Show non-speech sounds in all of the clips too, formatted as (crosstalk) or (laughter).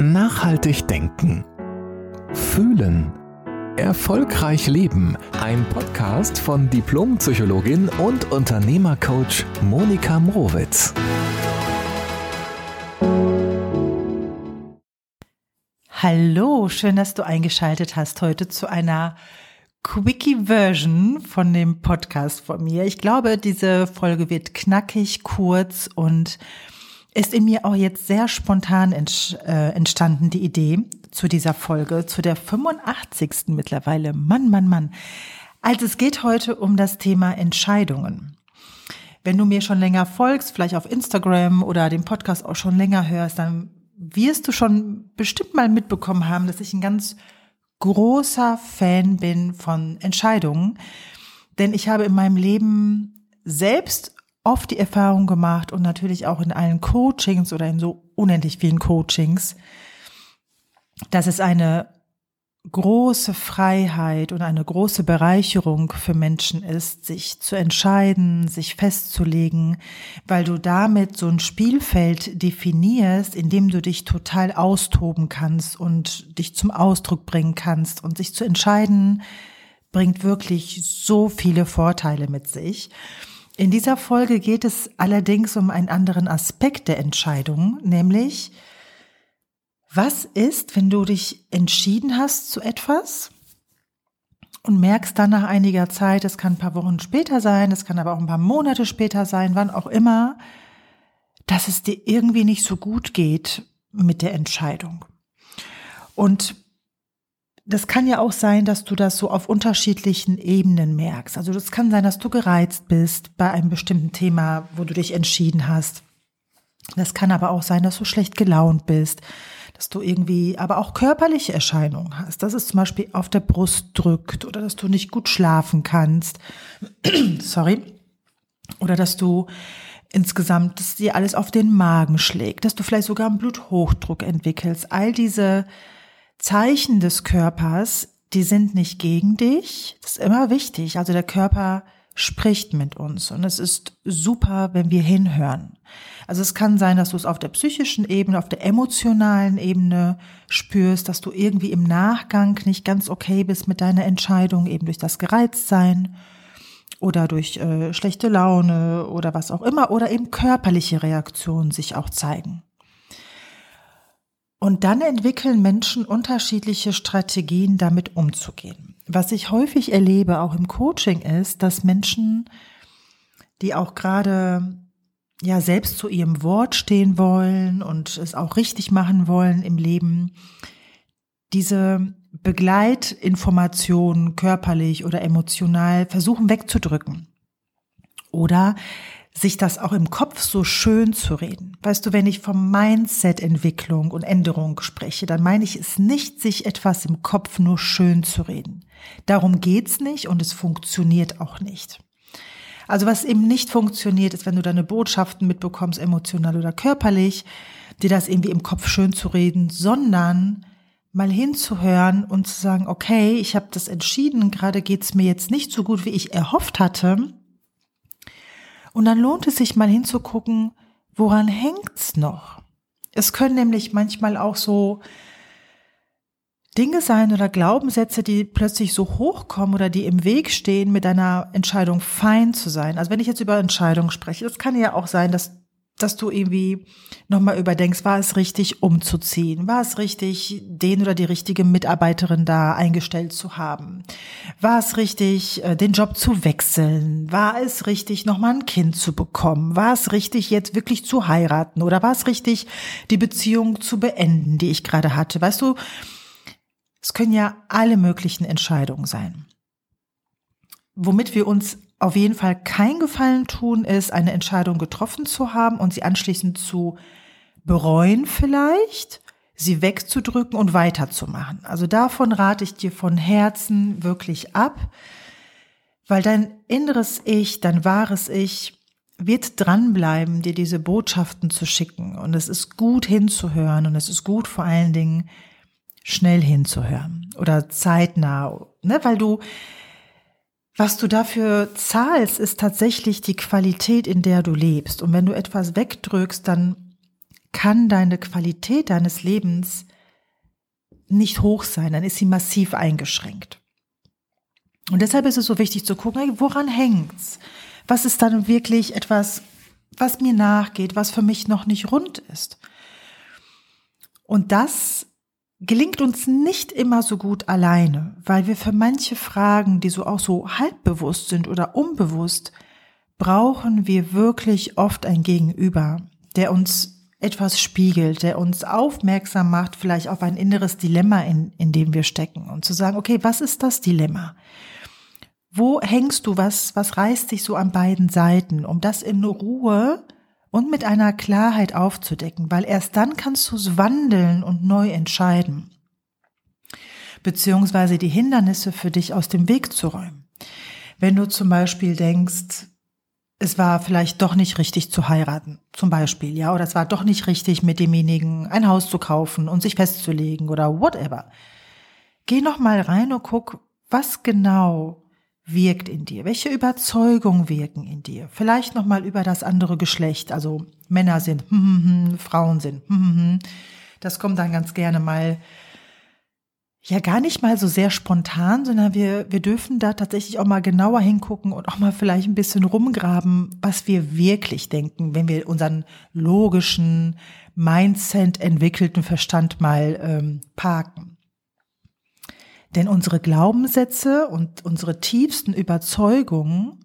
Nachhaltig denken. Fühlen. Erfolgreich leben. Ein Podcast von Diplompsychologin und Unternehmercoach Monika Mrowitz. Hallo, schön, dass du eingeschaltet hast heute zu einer Quickie-Version von dem Podcast von mir. Ich glaube, diese Folge wird knackig, kurz und ist in mir auch jetzt sehr spontan äh, entstanden, die Idee zu dieser Folge, zu der 85. mittlerweile. Mann, Mann, Mann. Also es geht heute um das Thema Entscheidungen. Wenn du mir schon länger folgst, vielleicht auf Instagram oder den Podcast auch schon länger hörst, dann wirst du schon bestimmt mal mitbekommen haben, dass ich ein ganz großer Fan bin von Entscheidungen. Denn ich habe in meinem Leben selbst oft die Erfahrung gemacht und natürlich auch in allen Coachings oder in so unendlich vielen Coachings, dass es eine große Freiheit und eine große Bereicherung für Menschen ist, sich zu entscheiden, sich festzulegen, weil du damit so ein Spielfeld definierst, in dem du dich total austoben kannst und dich zum Ausdruck bringen kannst und sich zu entscheiden bringt wirklich so viele Vorteile mit sich. In dieser Folge geht es allerdings um einen anderen Aspekt der Entscheidung, nämlich was ist, wenn du dich entschieden hast zu etwas und merkst dann nach einiger Zeit, es kann ein paar Wochen später sein, es kann aber auch ein paar Monate später sein, wann auch immer, dass es dir irgendwie nicht so gut geht mit der Entscheidung. Und das kann ja auch sein, dass du das so auf unterschiedlichen Ebenen merkst. Also das kann sein, dass du gereizt bist bei einem bestimmten Thema, wo du dich entschieden hast. Das kann aber auch sein, dass du schlecht gelaunt bist, dass du irgendwie aber auch körperliche Erscheinungen hast, dass es zum Beispiel auf der Brust drückt oder dass du nicht gut schlafen kannst. (clears throat) Sorry. Oder dass du insgesamt, dass dir alles auf den Magen schlägt, dass du vielleicht sogar einen Bluthochdruck entwickelst. All diese Zeichen des Körpers, die sind nicht gegen dich. Das ist immer wichtig. Also der Körper spricht mit uns und es ist super, wenn wir hinhören. Also es kann sein, dass du es auf der psychischen Ebene, auf der emotionalen Ebene spürst, dass du irgendwie im Nachgang nicht ganz okay bist mit deiner Entscheidung, eben durch das Gereiztsein oder durch äh, schlechte Laune oder was auch immer oder eben körperliche Reaktionen sich auch zeigen. Und dann entwickeln Menschen unterschiedliche Strategien, damit umzugehen. Was ich häufig erlebe, auch im Coaching, ist, dass Menschen, die auch gerade ja selbst zu ihrem Wort stehen wollen und es auch richtig machen wollen im Leben, diese Begleitinformationen körperlich oder emotional versuchen wegzudrücken. Oder sich das auch im Kopf so schön zu reden. Weißt du, wenn ich vom Mindset-Entwicklung und Änderung spreche, dann meine ich es nicht, sich etwas im Kopf nur schön zu reden. Darum geht's nicht und es funktioniert auch nicht. Also was eben nicht funktioniert, ist, wenn du deine Botschaften mitbekommst, emotional oder körperlich, dir das irgendwie im Kopf schön zu reden, sondern mal hinzuhören und zu sagen, okay, ich habe das entschieden, gerade geht's mir jetzt nicht so gut, wie ich erhofft hatte und dann lohnt es sich mal hinzugucken, woran hängt's noch? Es können nämlich manchmal auch so Dinge sein oder Glaubenssätze, die plötzlich so hochkommen oder die im Weg stehen, mit einer Entscheidung fein zu sein. Also wenn ich jetzt über Entscheidungen spreche, das kann ja auch sein, dass dass du irgendwie nochmal überdenkst, war es richtig umzuziehen? War es richtig, den oder die richtige Mitarbeiterin da eingestellt zu haben? War es richtig, äh, den Job zu wechseln? War es richtig, nochmal ein Kind zu bekommen? War es richtig, jetzt wirklich zu heiraten? Oder war es richtig, die Beziehung zu beenden, die ich gerade hatte? Weißt du, es können ja alle möglichen Entscheidungen sein. Womit wir uns auf jeden Fall kein Gefallen tun, ist, eine Entscheidung getroffen zu haben und sie anschließend zu bereuen vielleicht, sie wegzudrücken und weiterzumachen. Also davon rate ich dir von Herzen wirklich ab, weil dein inneres Ich, dein wahres Ich wird dranbleiben, dir diese Botschaften zu schicken. Und es ist gut hinzuhören und es ist gut vor allen Dingen schnell hinzuhören oder zeitnah, ne, weil du was du dafür zahlst, ist tatsächlich die Qualität, in der du lebst. Und wenn du etwas wegdrückst, dann kann deine Qualität deines Lebens nicht hoch sein, dann ist sie massiv eingeschränkt. Und deshalb ist es so wichtig zu gucken, woran hängt's? Was ist dann wirklich etwas, was mir nachgeht, was für mich noch nicht rund ist? Und das gelingt uns nicht immer so gut alleine, weil wir für manche Fragen, die so auch so halbbewusst sind oder unbewusst, brauchen wir wirklich oft ein Gegenüber, der uns etwas spiegelt, der uns aufmerksam macht, vielleicht auf ein inneres Dilemma, in, in dem wir stecken. Und zu sagen, okay, was ist das Dilemma? Wo hängst du, was, was reißt dich so an beiden Seiten, um das in Ruhe und mit einer Klarheit aufzudecken, weil erst dann kannst du es wandeln und neu entscheiden, beziehungsweise die Hindernisse für dich aus dem Weg zu räumen. Wenn du zum Beispiel denkst, es war vielleicht doch nicht richtig zu heiraten, zum Beispiel, ja, oder es war doch nicht richtig mit demjenigen ein Haus zu kaufen und sich festzulegen oder whatever. Geh noch mal rein und guck, was genau wirkt in dir? Welche Überzeugungen wirken in dir? Vielleicht noch mal über das andere Geschlecht, also Männer sind, hm, hm, hm, Frauen sind. Hm, hm, hm. Das kommt dann ganz gerne mal ja gar nicht mal so sehr spontan, sondern wir, wir dürfen da tatsächlich auch mal genauer hingucken und auch mal vielleicht ein bisschen rumgraben, was wir wirklich denken, wenn wir unseren logischen, Mindset entwickelten Verstand mal ähm, parken. Denn unsere Glaubenssätze und unsere tiefsten Überzeugungen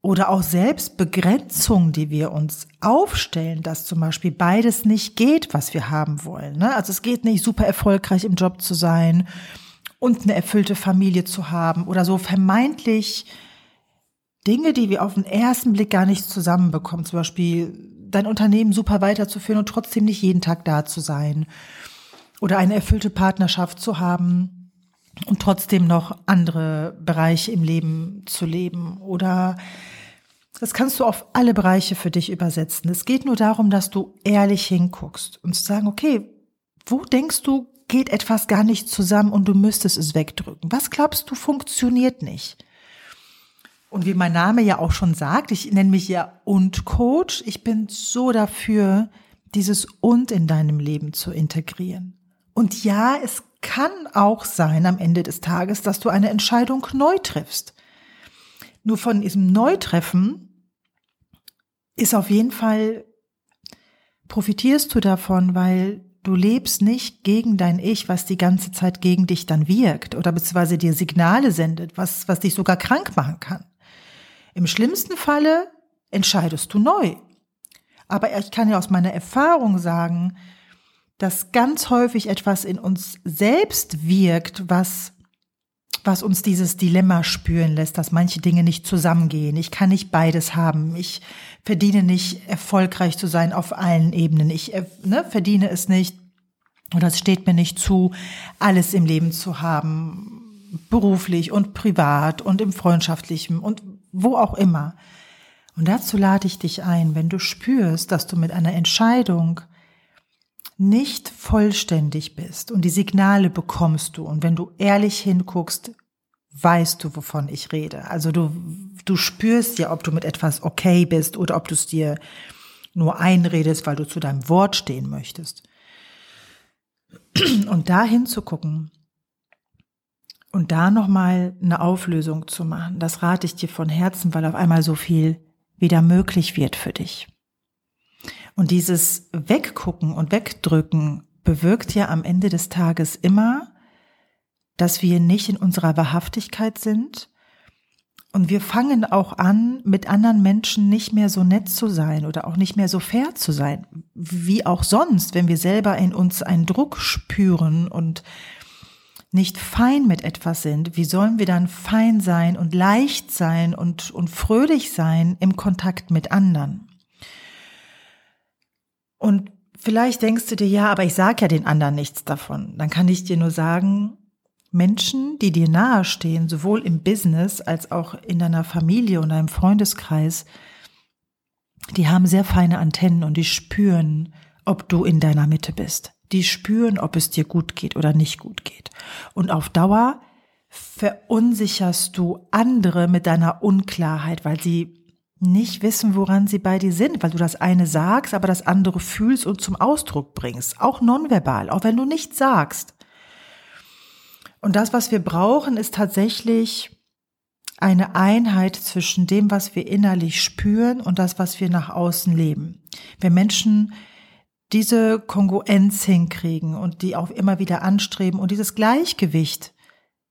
oder auch Selbstbegrenzung, die wir uns aufstellen, dass zum Beispiel beides nicht geht, was wir haben wollen. Ne? Also es geht nicht, super erfolgreich im Job zu sein und eine erfüllte Familie zu haben oder so vermeintlich Dinge, die wir auf den ersten Blick gar nicht zusammenbekommen. Zum Beispiel dein Unternehmen super weiterzuführen und trotzdem nicht jeden Tag da zu sein. Oder eine erfüllte Partnerschaft zu haben und trotzdem noch andere Bereiche im Leben zu leben. Oder das kannst du auf alle Bereiche für dich übersetzen. Es geht nur darum, dass du ehrlich hinguckst und zu sagen, okay, wo denkst du, geht etwas gar nicht zusammen und du müsstest es wegdrücken? Was glaubst du, funktioniert nicht? Und wie mein Name ja auch schon sagt, ich nenne mich ja und Coach. Ich bin so dafür, dieses und in deinem Leben zu integrieren. Und ja, es kann auch sein am Ende des Tages, dass du eine Entscheidung neu triffst. Nur von diesem Neutreffen ist auf jeden Fall, profitierst du davon, weil du lebst nicht gegen dein Ich, was die ganze Zeit gegen dich dann wirkt oder beziehungsweise dir Signale sendet, was, was dich sogar krank machen kann. Im schlimmsten Falle entscheidest du neu. Aber ich kann ja aus meiner Erfahrung sagen, dass ganz häufig etwas in uns selbst wirkt, was was uns dieses Dilemma spüren lässt, dass manche Dinge nicht zusammengehen. Ich kann nicht beides haben. Ich verdiene nicht erfolgreich zu sein auf allen Ebenen. Ich äh, ne, verdiene es nicht oder es steht mir nicht zu, alles im Leben zu haben, beruflich und privat und im freundschaftlichen und wo auch immer. Und dazu lade ich dich ein, wenn du spürst, dass du mit einer Entscheidung nicht vollständig bist und die Signale bekommst du und wenn du ehrlich hinguckst, weißt du, wovon ich rede. Also du, du spürst ja, ob du mit etwas okay bist oder ob du es dir nur einredest, weil du zu deinem Wort stehen möchtest. Und da hinzugucken und da nochmal eine Auflösung zu machen, das rate ich dir von Herzen, weil auf einmal so viel wieder möglich wird für dich. Und dieses Weggucken und Wegdrücken bewirkt ja am Ende des Tages immer, dass wir nicht in unserer Wahrhaftigkeit sind. Und wir fangen auch an, mit anderen Menschen nicht mehr so nett zu sein oder auch nicht mehr so fair zu sein, wie auch sonst, wenn wir selber in uns einen Druck spüren und nicht fein mit etwas sind, wie sollen wir dann fein sein und leicht sein und, und fröhlich sein im Kontakt mit anderen? Und vielleicht denkst du dir, ja, aber ich sage ja den anderen nichts davon. Dann kann ich dir nur sagen, Menschen, die dir nahestehen, sowohl im Business als auch in deiner Familie und deinem Freundeskreis, die haben sehr feine Antennen und die spüren, ob du in deiner Mitte bist. Die spüren, ob es dir gut geht oder nicht gut geht. Und auf Dauer verunsicherst du andere mit deiner Unklarheit, weil sie nicht wissen, woran sie bei dir sind, weil du das eine sagst, aber das andere fühlst und zum Ausdruck bringst. Auch nonverbal, auch wenn du nichts sagst. Und das, was wir brauchen, ist tatsächlich eine Einheit zwischen dem, was wir innerlich spüren und das, was wir nach außen leben. Wenn Menschen diese Kongruenz hinkriegen und die auch immer wieder anstreben und dieses Gleichgewicht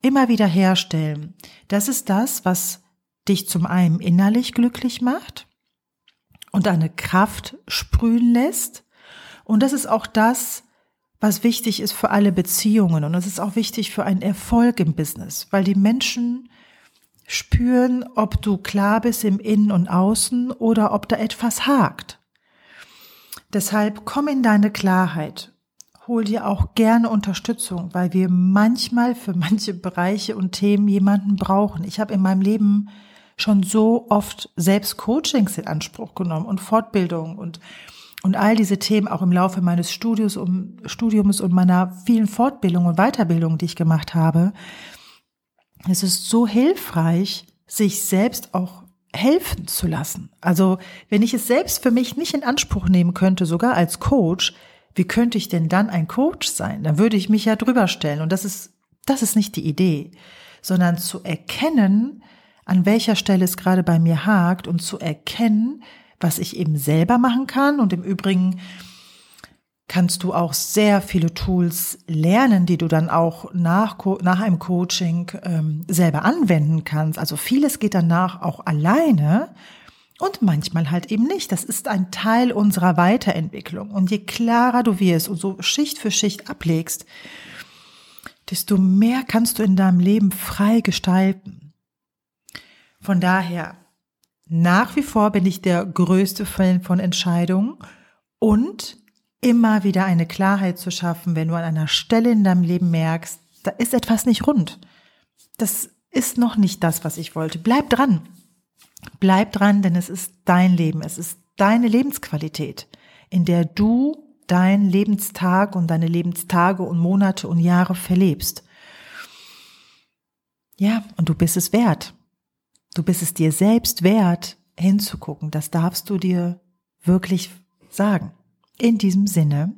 immer wieder herstellen, das ist das, was dich zum einen innerlich glücklich macht und eine Kraft sprühen lässt. Und das ist auch das, was wichtig ist für alle Beziehungen. Und das ist auch wichtig für einen Erfolg im Business, weil die Menschen spüren, ob du klar bist im Innen und Außen oder ob da etwas hakt. Deshalb komm in deine Klarheit. Hol dir auch gerne Unterstützung, weil wir manchmal für manche Bereiche und Themen jemanden brauchen. Ich habe in meinem Leben schon so oft selbst Coachings in Anspruch genommen und Fortbildung und und all diese Themen auch im Laufe meines Studiums, um, Studiums und meiner vielen Fortbildungen und Weiterbildungen, die ich gemacht habe. Es ist so hilfreich, sich selbst auch helfen zu lassen. Also wenn ich es selbst für mich nicht in Anspruch nehmen könnte, sogar als Coach, wie könnte ich denn dann ein Coach sein? Dann würde ich mich ja drüber stellen. Und das ist, das ist nicht die Idee, sondern zu erkennen, an welcher Stelle es gerade bei mir hakt und zu erkennen, was ich eben selber machen kann. Und im Übrigen kannst du auch sehr viele Tools lernen, die du dann auch nach, nach einem Coaching ähm, selber anwenden kannst. Also vieles geht danach auch alleine und manchmal halt eben nicht. Das ist ein Teil unserer Weiterentwicklung. Und je klarer du wirst und so Schicht für Schicht ablegst, desto mehr kannst du in deinem Leben frei gestalten. Von daher, nach wie vor bin ich der größte Fan von Entscheidungen und immer wieder eine Klarheit zu schaffen, wenn du an einer Stelle in deinem Leben merkst, da ist etwas nicht rund. Das ist noch nicht das, was ich wollte. Bleib dran. Bleib dran, denn es ist dein Leben. Es ist deine Lebensqualität, in der du dein Lebenstag und deine Lebenstage und Monate und Jahre verlebst. Ja, und du bist es wert. Du bist es dir selbst wert, hinzugucken. Das darfst du dir wirklich sagen. In diesem Sinne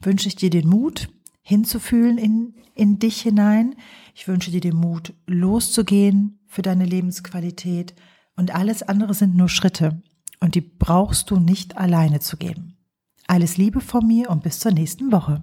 wünsche ich dir den Mut, hinzufühlen in, in dich hinein. Ich wünsche dir den Mut, loszugehen für deine Lebensqualität. Und alles andere sind nur Schritte. Und die brauchst du nicht alleine zu gehen. Alles Liebe von mir und bis zur nächsten Woche.